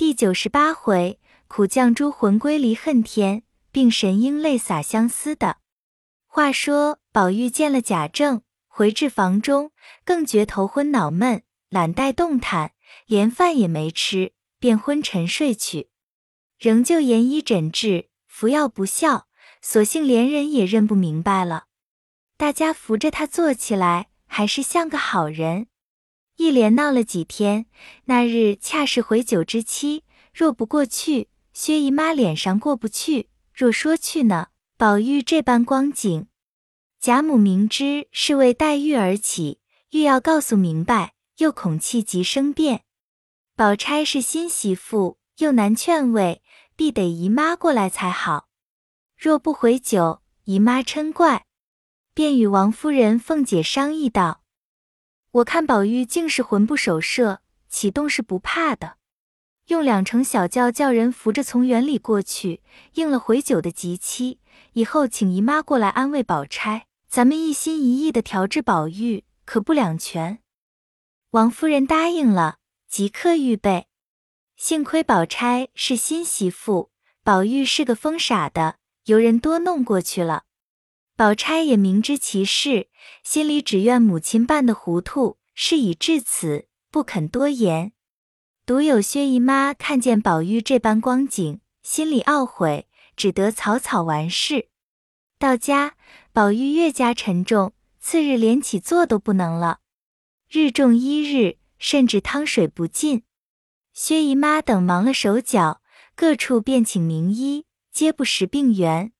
第九十八回，苦将诸魂归离恨天，病神应泪洒相思的。话说宝玉见了贾政，回至房中，更觉头昏脑闷，懒怠动弹，连饭也没吃，便昏沉睡去。仍旧研医诊治，服药不效，索性连人也认不明白了。大家扶着他坐起来，还是像个好人。一连闹了几天，那日恰是回酒之期，若不过去，薛姨妈脸上过不去；若说去呢，宝玉这般光景，贾母明知是为黛玉而起，欲要告诉明白，又恐气急生变。宝钗是新媳妇，又难劝慰，必得姨妈过来才好。若不回酒，姨妈嗔怪。便与王夫人、凤姐商议道：“我看宝玉竟是魂不守舍，启动是不怕的。用两乘小轿叫人扶着从园里过去，应了回酒的急期。以后请姨妈过来安慰宝钗，咱们一心一意的调治宝玉，可不两全。”王夫人答应了，即刻预备。幸亏宝钗是新媳妇，宝玉是个疯傻的，由人多弄过去了。宝钗也明知其事，心里只怨母亲办的糊涂，事已至此，不肯多言。独有薛姨妈看见宝玉这般光景，心里懊悔，只得草草完事。到家，宝玉越加沉重，次日连起坐都不能了，日重一日，甚至汤水不进。薛姨妈等忙了手脚，各处便请名医，皆不识病源。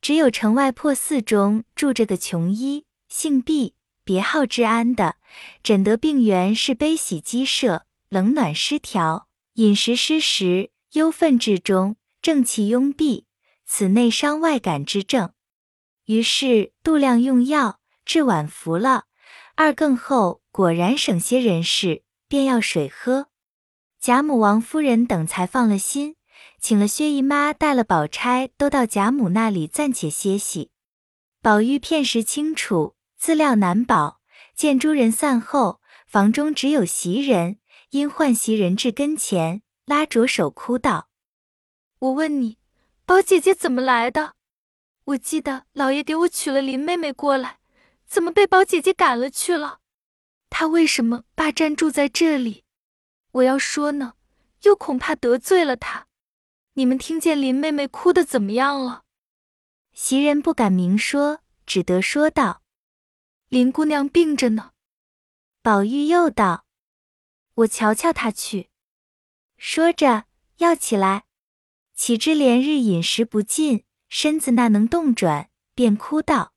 只有城外破寺中住着个穷医，姓毕，别号治安的，诊得病源是悲喜积摄、冷暖失调、饮食失时、忧愤至中、正气壅闭，此内伤外感之症。于是度量用药，治晚服了，二更后果然省些人事，便要水喝。贾母、王夫人等才放了心。请了薛姨妈，带了宝钗，都到贾母那里暂且歇息。宝玉片时清楚，资料难保。见诸人散后，房中只有袭人，因唤袭人至跟前，拉着手哭道：“我问你，宝姐姐怎么来的？我记得老爷给我娶了林妹妹过来，怎么被宝姐姐赶了去了？她为什么霸占住在这里？我要说呢，又恐怕得罪了她。”你们听见林妹妹哭的怎么样了？袭人不敢明说，只得说道：“林姑娘病着呢。”宝玉又道：“我瞧瞧她去。”说着要起来，岂知连日饮食不进，身子那能动转，便哭道：“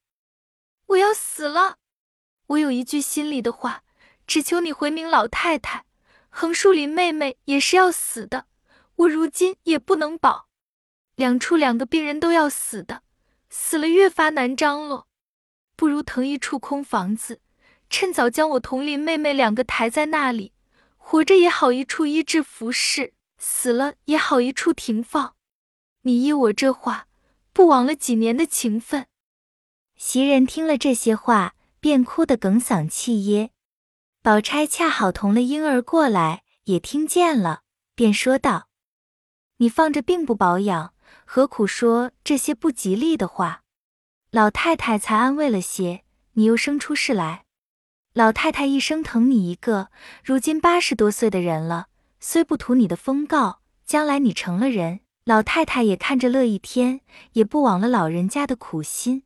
我要死了！我有一句心里的话，只求你回明老太太，横竖林妹妹也是要死的。”我如今也不能保，两处两个病人都要死的，死了越发难张罗，不如腾一处空房子，趁早将我同林妹妹两个抬在那里，活着也好一处医治服侍，死了也好一处停放。你依我这话，不枉了几年的情分。袭人听了这些话，便哭得哽嗓气噎。宝钗恰好同了婴儿过来，也听见了，便说道。你放着病不保养，何苦说这些不吉利的话？老太太才安慰了些，你又生出事来。老太太一生疼你一个，如今八十多岁的人了，虽不图你的封诰，将来你成了人，老太太也看着乐一天，也不枉了老人家的苦心。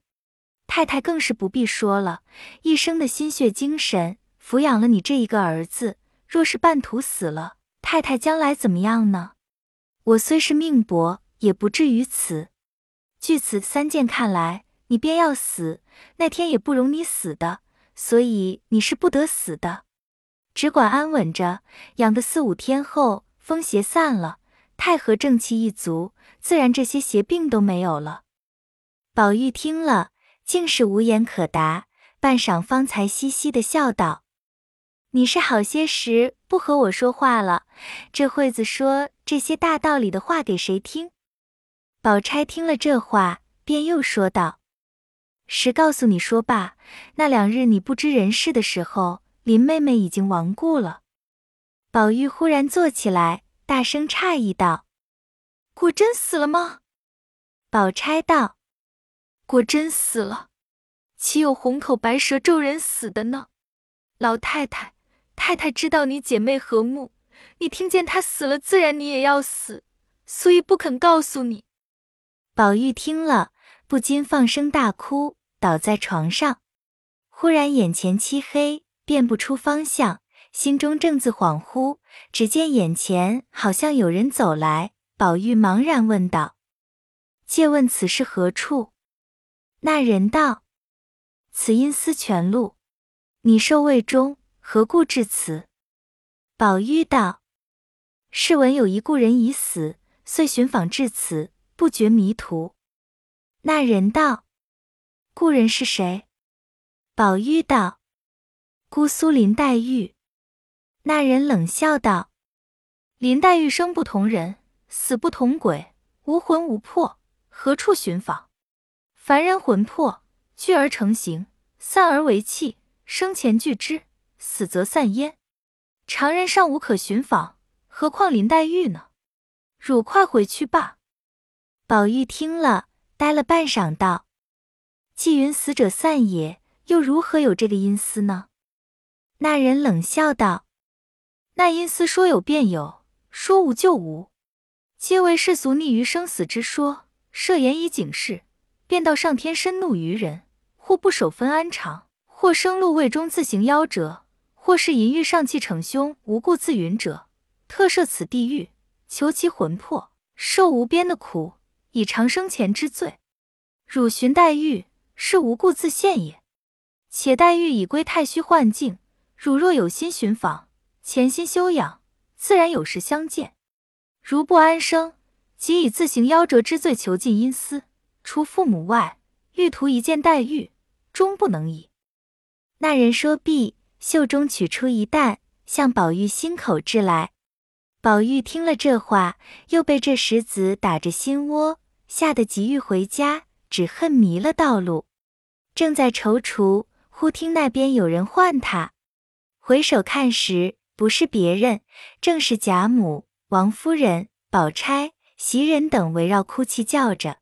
太太更是不必说了，一生的心血精神抚养了你这一个儿子，若是半途死了，太太将来怎么样呢？我虽是命薄，也不至于此。据此三件看来，你便要死，那天也不容你死的，所以你是不得死的，只管安稳着，养个四五天后，风邪散了，太和正气一足，自然这些邪病都没有了。宝玉听了，竟是无言可答，半晌方才嘻嘻的笑道。你是好些时不和我说话了，这会子说这些大道理的话给谁听？宝钗听了这话，便又说道：“实告诉你说罢，那两日你不知人事的时候，林妹妹已经亡故了。”宝玉忽然坐起来，大声诧异道：“果真死了吗？”宝钗道：“果真死了，岂有红口白舌咒人死的呢？老太太，太太知道你姐妹和睦，你听见她死了，自然你也要死，所以不肯告诉你。”宝玉听了，不禁放声大哭，倒在床上。忽然眼前漆黑，辨不出方向，心中正自恍惚，只见眼前好像有人走来。宝玉茫然问道：“借问此是何处？”那人道：“此阴司泉路，你受未中，何故至此？”宝玉道：“试闻有一故人已死，遂寻访至此。”不觉迷途，那人道：“故人是谁？”宝玉道：“姑苏林黛玉。”那人冷笑道：“林黛玉生不同人，死不同鬼，无魂无魄，何处寻访？凡人魂魄聚而成形，散而为气，生前聚之，死则散焉。常人尚无可寻访，何况林黛玉呢？汝快回去吧。”宝玉听了，呆了半晌，道：“既云死者散也，又如何有这个阴司呢？”那人冷笑道：“那阴司说有便有，说无就无，皆为世俗逆于生死之说，设言以警示，便道上天深怒于人，或不守分安常，或生路未终自行夭折，或是淫欲上气逞凶，无故自云者，特设此地狱，求其魂魄受无边的苦。”以偿生前之罪，汝寻黛玉是无故自陷也。且黛玉已归太虚幻境，汝若有心寻访，潜心修养，自然有时相见。如不安生，即以自行夭折之罪囚禁阴司，除父母外，欲图一见黛玉，终不能已。那人说毕，袖中取出一担，向宝玉心口掷来。宝玉听了这话，又被这石子打着心窝。吓得急欲回家，只恨迷了道路，正在踌躇，忽听那边有人唤他，回首看时，不是别人，正是贾母、王夫人、宝钗、袭人等围绕哭泣叫着，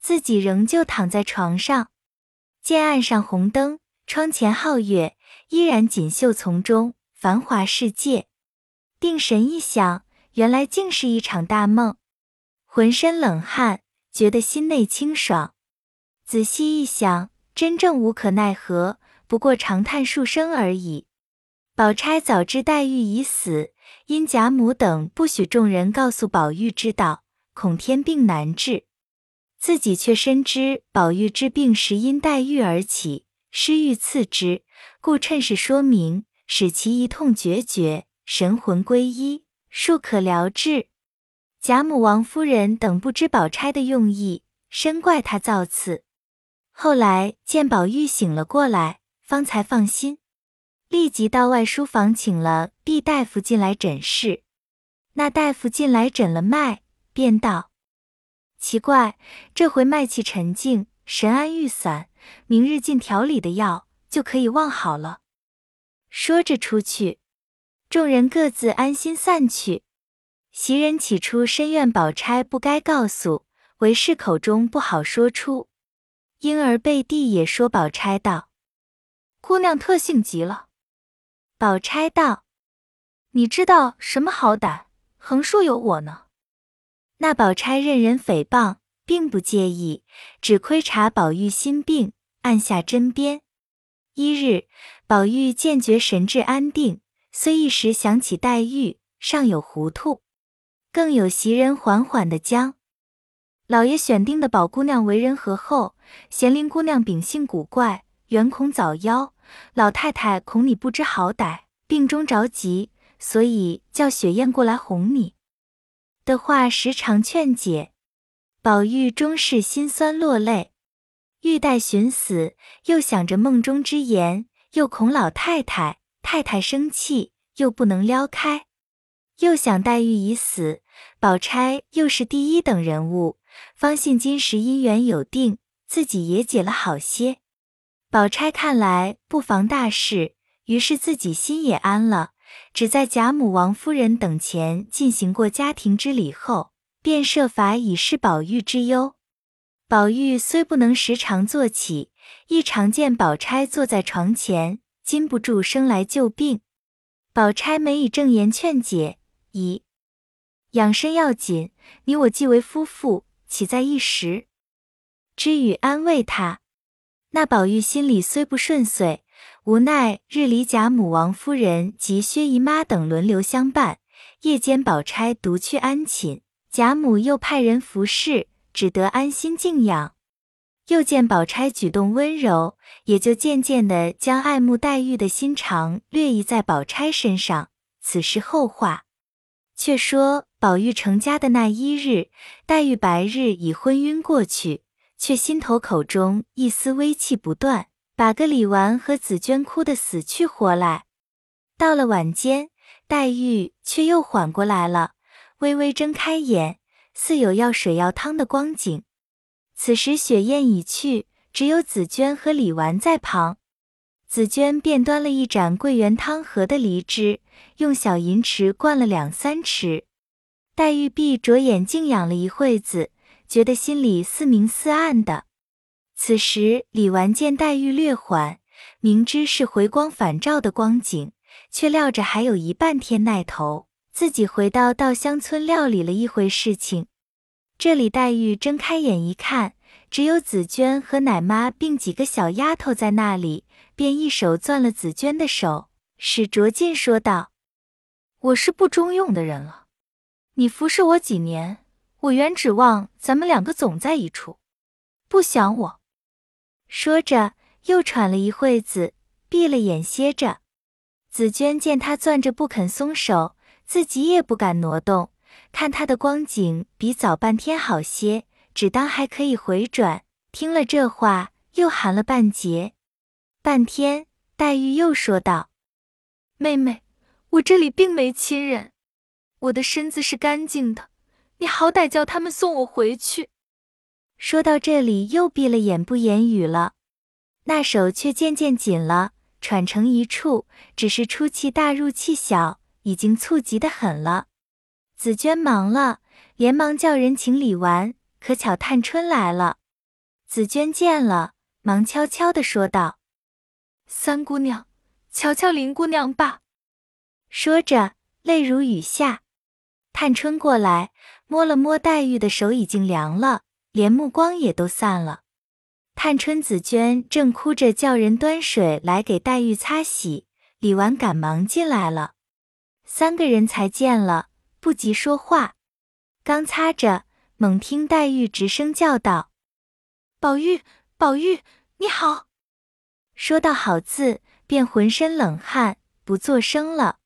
自己仍旧躺在床上，见岸上红灯，窗前皓月，依然锦绣丛中，繁华世界。定神一想，原来竟是一场大梦，浑身冷汗。觉得心内清爽，仔细一想，真正无可奈何，不过长叹数声而已。宝钗早知黛玉已死，因贾母等不许众人告诉宝玉知道，恐天病难治，自己却深知宝玉之病是因黛玉而起，失欲次之，故趁势说明，使其一痛决绝，神魂归一，术可疗治。贾母、王夫人等不知宝钗的用意，深怪她造次。后来见宝玉醒了过来，方才放心，立即到外书房请了毕大夫进来诊视。那大夫进来诊了脉，便道：“奇怪，这回脉气沉静，神安欲散，明日进调理的药，就可以望好了。”说着出去，众人各自安心散去。袭人起初深怨宝钗不该告诉，为是口中不好说出，因而背地也说宝钗道：“姑娘特性极了。”宝钗道：“你知道什么好歹？横竖有我呢。”那宝钗任人诽谤，并不介意，只窥察宝玉心病，按下针砭。一日，宝玉渐觉神志安定，虽一时想起黛玉，尚有糊涂。更有袭人缓缓的将老爷选定的宝姑娘为人和厚，贤玲姑娘秉性古怪，原恐早夭。老太太恐你不知好歹，病中着急，所以叫雪雁过来哄你。的话时常劝解，宝玉终是心酸落泪。欲待寻死，又想着梦中之言，又恐老太太太太生气，又不能撩开，又想黛玉已死。宝钗又是第一等人物，方信今时姻缘有定，自己也解了好些。宝钗看来不妨大事，于是自己心也安了，只在贾母、王夫人等前进行过家庭之礼后，便设法以示宝玉之忧。宝玉虽不能时常坐起，亦常见宝钗坐在床前，禁不住生来旧病。宝钗每以正言劝解，以养生要紧，你我既为夫妇，岂在一时？之语安慰他。那宝玉心里虽不顺遂，无奈日里贾母、王夫人及薛姨妈等轮流相伴，夜间宝钗独去安寝，贾母又派人服侍，只得安心静养。又见宝钗举动温柔，也就渐渐的将爱慕黛玉的心肠略移在宝钗身上。此事后话。却说宝玉成家的那一日，黛玉白日已昏晕过去。却心头口中一丝微气不断，把个李纨和紫娟哭得死去活来。到了晚间，黛玉却又缓过来了，微微睁开眼，似有要水要汤的光景。此时雪雁已去，只有紫娟和李纨在旁。紫娟便端了一盏桂圆汤和的梨汁，用小银匙灌了两三匙。黛玉闭着眼静养了一会子。觉得心里似明似暗的。此时李纨见黛玉略缓，明知是回光返照的光景，却料着还有一半天耐头，自己回到稻香村料理了一回事情。这里黛玉睁开眼一看，只有紫娟和奶妈并几个小丫头在那里，便一手攥了紫娟的手，使着劲说道：“我是不中用的人了，你服侍我几年。”我原指望咱们两个总在一处，不想我。说着，又喘了一会子，闭了眼歇着。紫娟见他攥着不肯松手，自己也不敢挪动，看他的光景比早半天好些，只当还可以回转。听了这话，又含了半截。半天，黛玉又说道：“妹妹，我这里并没亲人，我的身子是干净的。”你好歹叫他们送我回去。说到这里，又闭了眼不言语了，那手却渐渐紧了，喘成一处，只是出气大入气小，已经猝急的很了。紫娟忙了，连忙叫人请李纨，可巧探春来了。紫娟见了，忙悄悄的说道：“三姑娘，瞧瞧林姑娘吧。”说着，泪如雨下。探春过来。摸了摸黛玉的手，已经凉了，连目光也都散了。探春、紫娟正哭着叫人端水来给黛玉擦洗，李纨赶忙进来了。三个人才见了，不及说话，刚擦着，猛听黛玉直声叫道：“宝玉，宝玉，你好！”说到“好”字，便浑身冷汗，不作声了。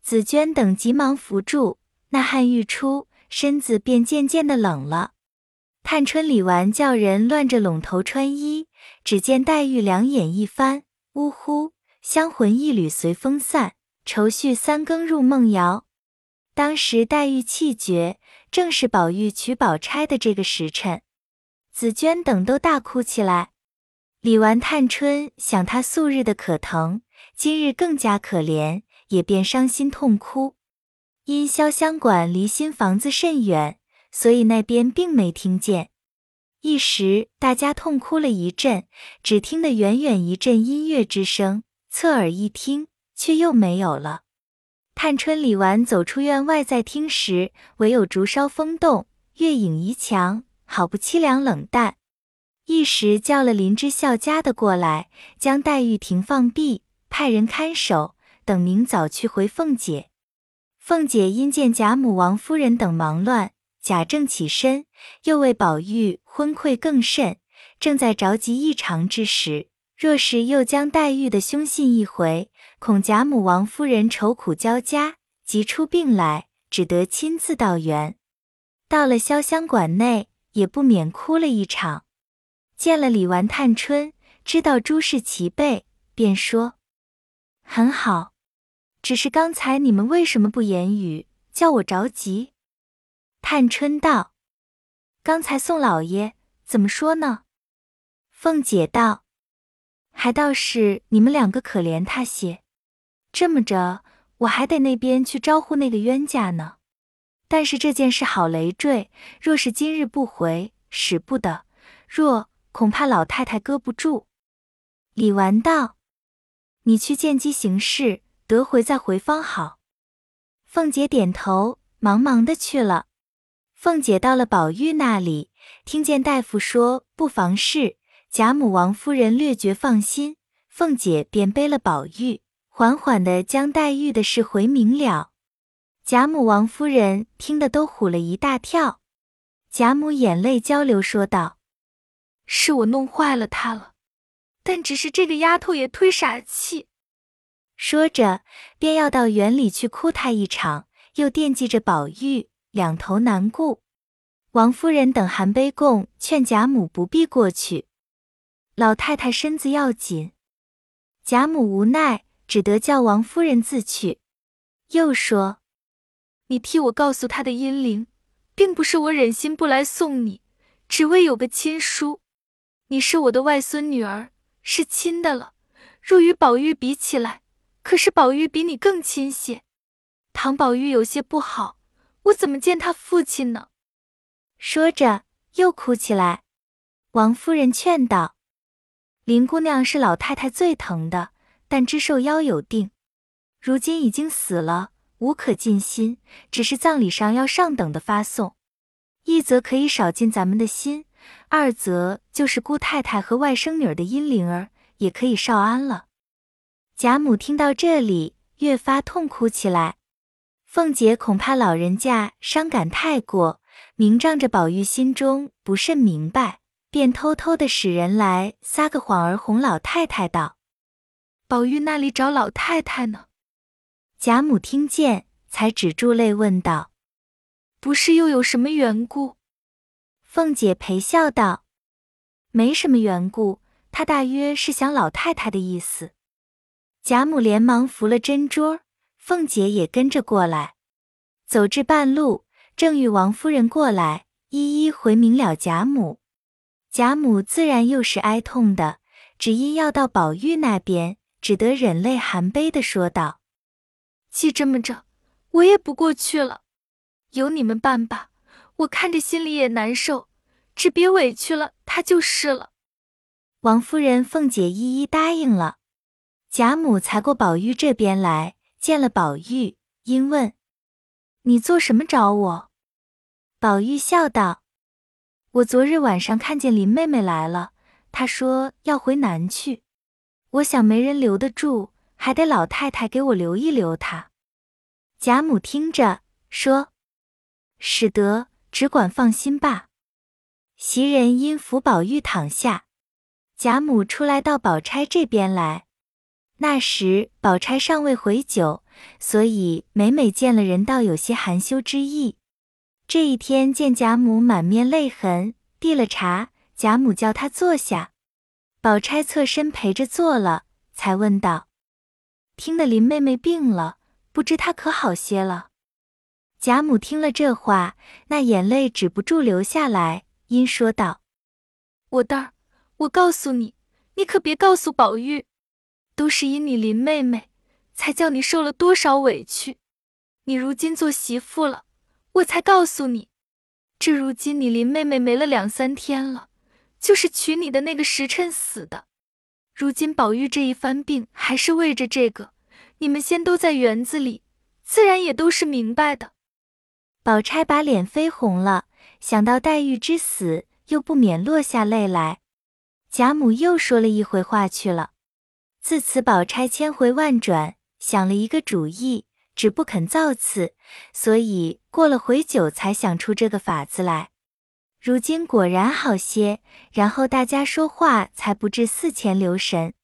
紫娟等急忙扶住，那汗欲出。身子便渐渐的冷了。探春、李纨叫人乱着拢头穿衣，只见黛玉两眼一翻，呜呼，香魂一缕随风散，愁绪三更入梦摇。当时黛玉气绝，正是宝玉娶宝钗的这个时辰。紫娟等都大哭起来。李纨、探春想她素日的可疼，今日更加可怜，也便伤心痛哭。因潇湘馆离新房子甚远，所以那边并没听见。一时大家痛哭了一阵，只听得远远一阵音乐之声，侧耳一听，却又没有了。探春、李纨走出院外，在听时，唯有竹梢风动，月影移墙，好不凄凉冷淡。一时叫了林之孝家的过来，将黛玉停放毕，派人看守，等明早去回凤姐。凤姐因见贾母、王夫人等忙乱，贾政起身，又为宝玉昏聩更甚，正在着急异常之时，若是又将黛玉的凶信一回，恐贾母、王夫人愁苦交加，急出病来，只得亲自到园。到了潇湘馆内，也不免哭了一场。见了李纨、探春，知道诸事齐备，便说：“很好。”只是刚才你们为什么不言语，叫我着急？探春道：“刚才宋老爷怎么说呢？”凤姐道：“还倒是你们两个可怜他些。这么着，我还得那边去招呼那个冤家呢。但是这件事好累赘，若是今日不回，使不得；若恐怕老太太搁不住。李纨道：“你去见机行事，得回再回方好。”凤姐点头，忙忙的去了。凤姐到了宝玉那里，听见大夫说不妨事，贾母、王夫人略觉放心，凤姐便背了宝玉，缓缓的将黛玉的事回明了。贾母、王夫人听得都唬了一大跳。贾母眼泪交流，说道：“是我弄坏了她了，但只是这个丫头也忒傻气。”说着，便要到园里去哭她一场，又惦记着宝玉，两头难顾。王夫人等含悲供，劝贾母不必过去，老太太身子要紧。贾母无奈，只得叫王夫人自去，又说。你替我告诉他的阴灵，并不是我忍心不来送你，只为有个亲叔。你是我的外孙女儿，是亲的了。若与宝玉比起来，可是宝玉比你更亲些。唐宝玉有些不好，我怎么见他父亲呢？说着又哭起来。王夫人劝道：“林姑娘是老太太最疼的，但知寿夭有定，如今已经死了。”无可尽心，只是葬礼上要上等的发送，一则可以少尽咱们的心，二则就是姑太太和外甥女儿的阴灵儿也可以少安了。贾母听到这里，越发痛哭起来。凤姐恐怕老人家伤感太过，明仗着宝玉心中不甚明白，便偷偷的使人来撒个谎儿哄老太太道：“宝玉那里找老太太呢？”贾母听见，才止住泪，问道：“不是又有什么缘故？”凤姐陪笑道：“没什么缘故，她大约是想老太太的意思。”贾母连忙扶了针桌，凤姐也跟着过来。走至半路，正遇王夫人过来，一一回明了贾母。贾母自然又是哀痛的，只因要到宝玉那边，只得忍泪含悲的说道。既这么着，我也不过去了，由你们办吧。我看着心里也难受，只别委屈了他就是了。王夫人、凤姐一一答应了。贾母才过宝玉这边来，见了宝玉，因问：“你做什么找我？”宝玉笑道：“我昨日晚上看见林妹妹来了，她说要回南去，我想没人留得住。”还得老太太给我留一留他。贾母听着说：“使得，只管放心吧。”袭人因扶宝玉躺下，贾母出来到宝钗这边来。那时宝钗尚未回酒，所以每每见了人，倒有些含羞之意。这一天见贾母满面泪痕，递了茶，贾母叫她坐下，宝钗侧身陪着坐了，才问道。听得林妹妹病了，不知她可好些了。贾母听了这话，那眼泪止不住流下来，因说道：“我儿，我告诉你，你可别告诉宝玉，都是因你林妹妹，才叫你受了多少委屈。你如今做媳妇了，我才告诉你，这如今你林妹妹没了两三天了，就是娶你的那个时辰死的。”如今宝玉这一番病，还是为着这个。你们先都在园子里，自然也都是明白的。宝钗把脸绯红了，想到黛玉之死，又不免落下泪来。贾母又说了一回话去了。自此，宝钗千回万转，想了一个主意，只不肯造次，所以过了回久，才想出这个法子来。如今果然好些，然后大家说话才不至四前留神。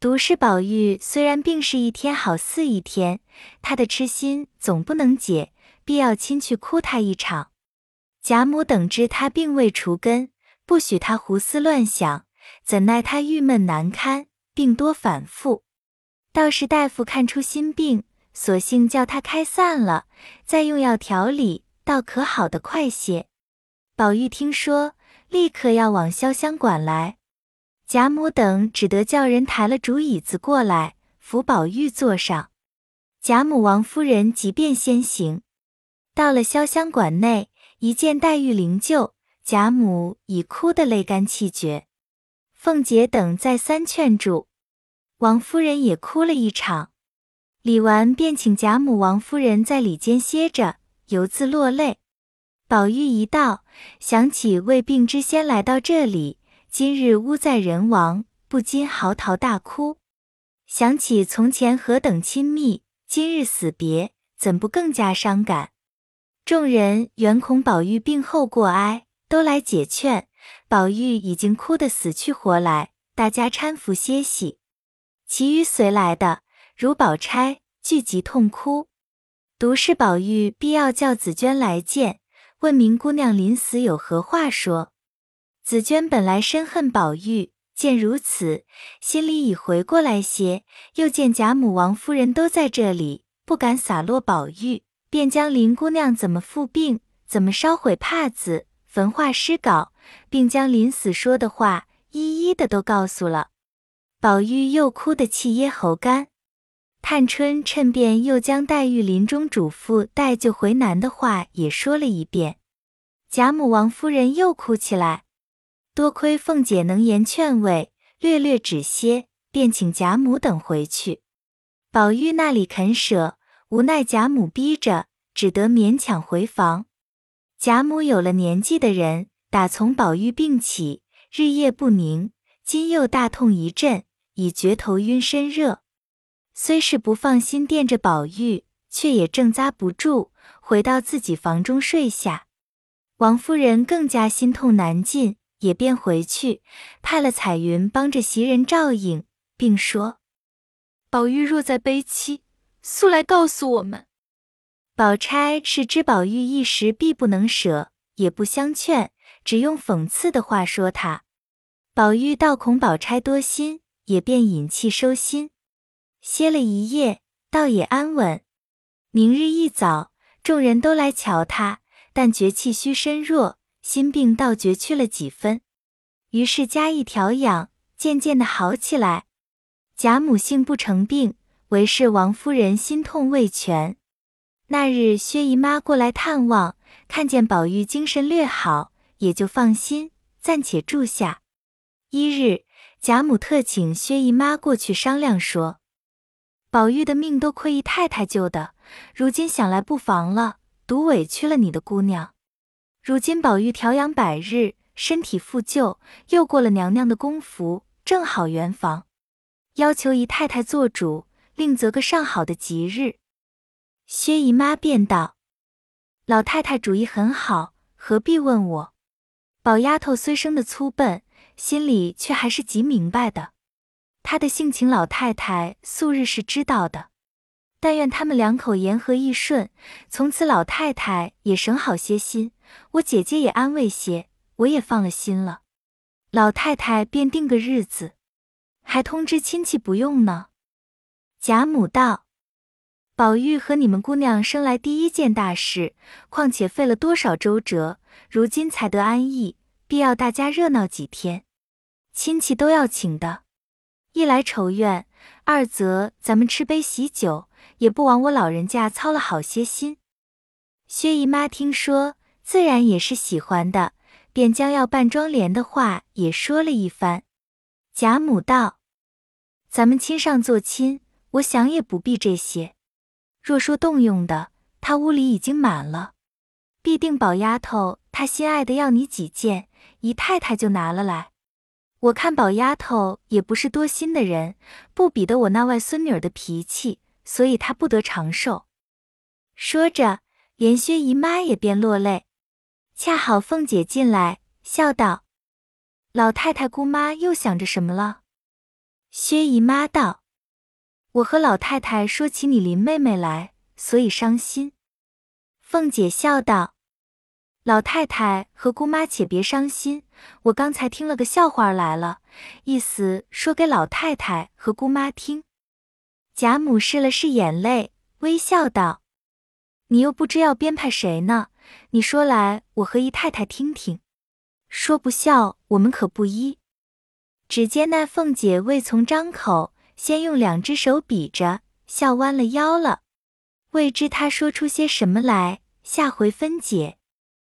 独是宝玉，虽然病逝一天好似一天，他的痴心总不能解，必要亲去哭他一场。贾母等知他病未除根，不许他胡思乱想，怎奈他郁闷难堪，病多反复。倒是大夫看出心病，索性叫他开散了，再用药调理，倒可好的快些。宝玉听说，立刻要往潇湘馆来。贾母等只得叫人抬了竹椅子过来，扶宝玉坐上。贾母、王夫人即便先行，到了潇湘馆内，一见黛玉灵柩，贾母已哭得泪干气绝。凤姐等再三劝住，王夫人也哭了一场。李纨，便请贾母、王夫人在里间歇着，犹自落泪。宝玉一到，想起未病之先来到这里，今日屋在人亡，不禁嚎啕大哭。想起从前何等亲密。今日死别，怎不更加伤感？众人原恐宝玉病后过哀，都来解劝。宝玉已经哭得死去活来，大家搀扶歇息。其余随来的，如宝钗，聚集痛哭。独是宝玉必要叫紫娟来见，问明姑娘临死有何话说。紫娟本来深恨宝玉。见如此，心里已回过来些。又见贾母、王夫人都在这里，不敢洒落宝玉，便将林姑娘怎么复病、怎么烧毁帕子、焚化诗稿，并将临死说的话一一的都告诉了。宝玉又哭得气噎喉干。探春趁便又将黛玉临终嘱咐待就回南的话也说了一遍。贾母、王夫人又哭起来。多亏凤姐能言劝慰，略略止歇，便请贾母等回去。宝玉那里肯舍，无奈贾母逼着，只得勉强回房。贾母有了年纪的人，打从宝玉病起，日夜不宁，今又大痛一阵，已觉头晕身热，虽是不放心惦着宝玉，却也正扎不住，回到自己房中睡下。王夫人更加心痛难禁。也便回去，派了彩云帮着袭人照应，并说：“宝玉若在悲戚，速来告诉我们。”宝钗是知宝玉一时必不能舍，也不相劝，只用讽刺的话说他。宝玉倒恐宝钗多心，也便隐气收心，歇了一夜，倒也安稳。明日一早，众人都来瞧他，但觉气虚身弱。心病倒觉去了几分，于是加以调养，渐渐的好起来。贾母性不成病，唯是王夫人心痛未全。那日薛姨妈过来探望，看见宝玉精神略好，也就放心，暂且住下。一日，贾母特请薛姨妈过去商量，说：“宝玉的命都亏姨太太救的，如今想来不妨了，独委屈了你的姑娘。”如今宝玉调养百日，身体复旧，又过了娘娘的功夫，正好圆房，要求姨太太做主，另择个上好的吉日。薛姨妈便道：“老太太主意很好，何必问我？宝丫头虽生的粗笨，心里却还是极明白的。他的性情，老太太素日是知道的。但愿他们两口言和意顺，从此老太太也省好些心。”我姐姐也安慰些，我也放了心了。老太太便定个日子，还通知亲戚不用呢。贾母道：“宝玉和你们姑娘生来第一件大事，况且费了多少周折，如今才得安逸，必要大家热闹几天，亲戚都要请的。一来仇怨，二则咱们吃杯喜酒，也不枉我老人家操了好些心。”薛姨妈听说。自然也是喜欢的，便将要办妆奁的话也说了一番。贾母道：“咱们亲上做亲，我想也不必这些。若说动用的，他屋里已经满了，必定宝丫头她心爱的要你几件，姨太太就拿了来。我看宝丫头也不是多心的人，不比得我那外孙女儿的脾气，所以她不得长寿。”说着，连薛姨妈也便落泪。恰好凤姐进来，笑道：“老太太姑妈又想着什么了？”薛姨妈道：“我和老太太说起你林妹妹来，所以伤心。”凤姐笑道：“老太太和姑妈且别伤心，我刚才听了个笑话来了，意思说给老太太和姑妈听。”贾母拭了拭眼泪，微笑道：“你又不知要编排谁呢？”你说来，我和姨太太听听。说不笑，我们可不依。只见那凤姐未从张口，先用两只手比着，笑弯了腰了。未知她说出些什么来，下回分解。